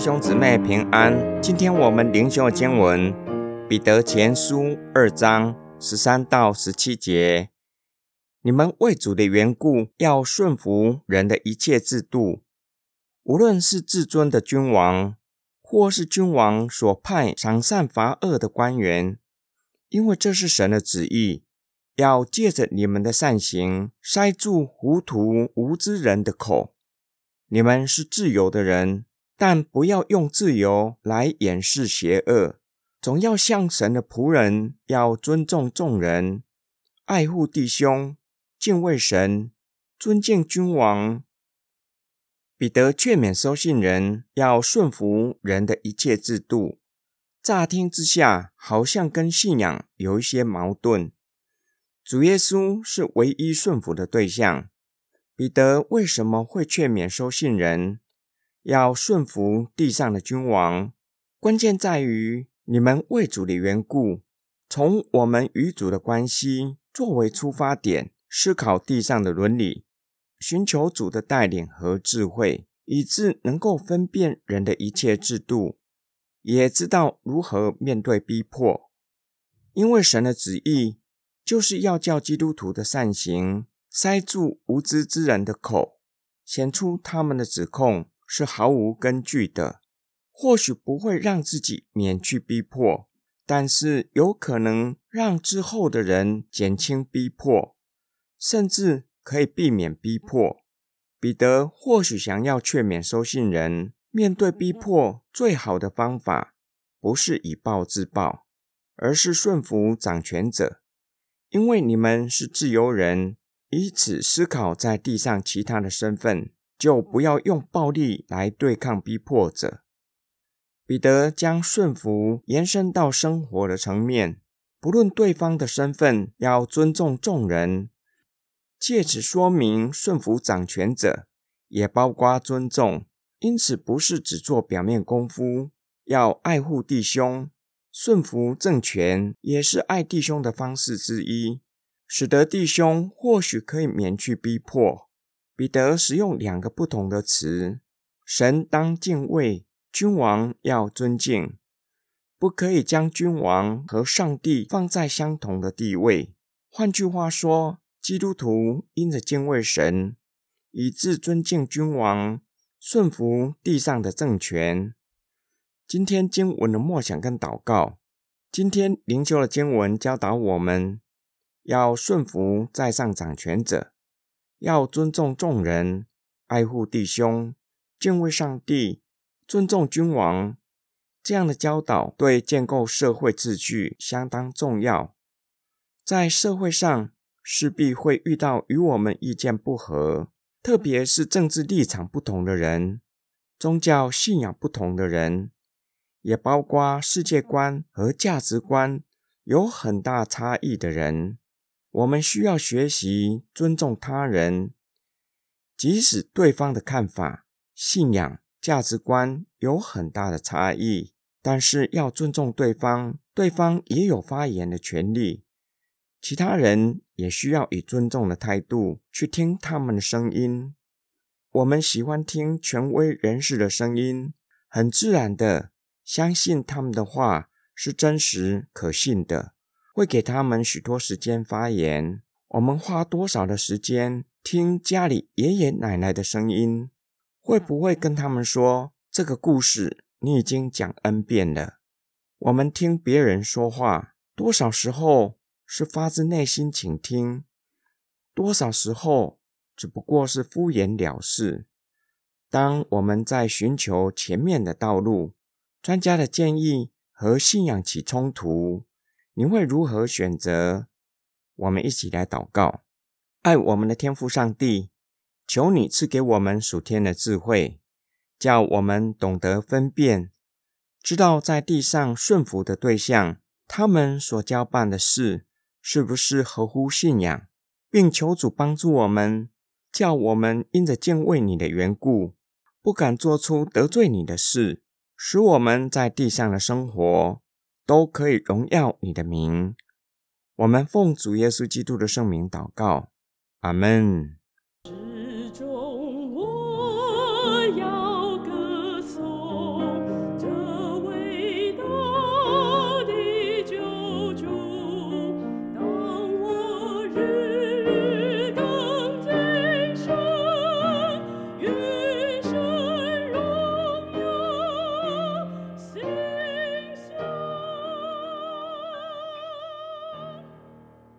兄姊妹平安。今天我们灵修经文《彼得前书》二章十三到十七节。你们为主的缘故，要顺服人的一切制度，无论是至尊的君王，或是君王所派赏善罚恶的官员，因为这是神的旨意，要借着你们的善行，塞住糊涂无知人的口。你们是自由的人。但不要用自由来掩饰邪恶，总要像神的仆人，要尊重众人，爱护弟兄，敬畏神，尊敬君王。彼得劝勉收信人要顺服人的一切制度。乍听之下，好像跟信仰有一些矛盾。主耶稣是唯一顺服的对象，彼得为什么会劝勉收信人？要顺服地上的君王，关键在于你们为主的缘故，从我们与主的关系作为出发点，思考地上的伦理，寻求主的带领和智慧，以致能够分辨人的一切制度，也知道如何面对逼迫。因为神的旨意就是要叫基督徒的善行塞住无知之人的口，显出他们的指控。是毫无根据的，或许不会让自己免去逼迫，但是有可能让之后的人减轻逼迫，甚至可以避免逼迫。彼得或许想要劝勉收信人，面对逼迫最好的方法不是以暴制暴，而是顺服掌权者，因为你们是自由人，以此思考在地上其他的身份。就不要用暴力来对抗逼迫者。彼得将顺服延伸到生活的层面，不论对方的身份，要尊重众人，借此说明顺服掌权者也包括尊重。因此，不是只做表面功夫，要爱护弟兄，顺服政权也是爱弟兄的方式之一，使得弟兄或许可以免去逼迫。彼得使用两个不同的词：神当敬畏，君王要尊敬，不可以将君王和上帝放在相同的地位。换句话说，基督徒因着敬畏神，以致尊敬君王，顺服地上的政权。今天经文的默想跟祷告，今天灵修的经文教导我们要顺服在上掌权者。要尊重众人，爱护弟兄，敬畏上帝，尊重君王，这样的教导对建构社会秩序相当重要。在社会上，势必会遇到与我们意见不合，特别是政治立场不同的人，宗教信仰不同的人，也包括世界观和价值观有很大差异的人。我们需要学习尊重他人，即使对方的看法、信仰、价值观有很大的差异，但是要尊重对方，对方也有发言的权利。其他人也需要以尊重的态度去听他们的声音。我们喜欢听权威人士的声音，很自然的相信他们的话是真实可信的。会给他们许多时间发言。我们花多少的时间听家里爷爷奶奶的声音？会不会跟他们说这个故事你已经讲 n 遍了？我们听别人说话，多少时候是发自内心倾听，多少时候只不过是敷衍了事。当我们在寻求前面的道路，专家的建议和信仰起冲突。你会如何选择？我们一起来祷告，爱我们的天父上帝，求你赐给我们属天的智慧，叫我们懂得分辨，知道在地上顺服的对象，他们所交办的事是不是合乎信仰，并求主帮助我们，叫我们因着敬畏你的缘故，不敢做出得罪你的事，使我们在地上的生活。都可以荣耀你的名。我们奉主耶稣基督的圣名祷告，阿门。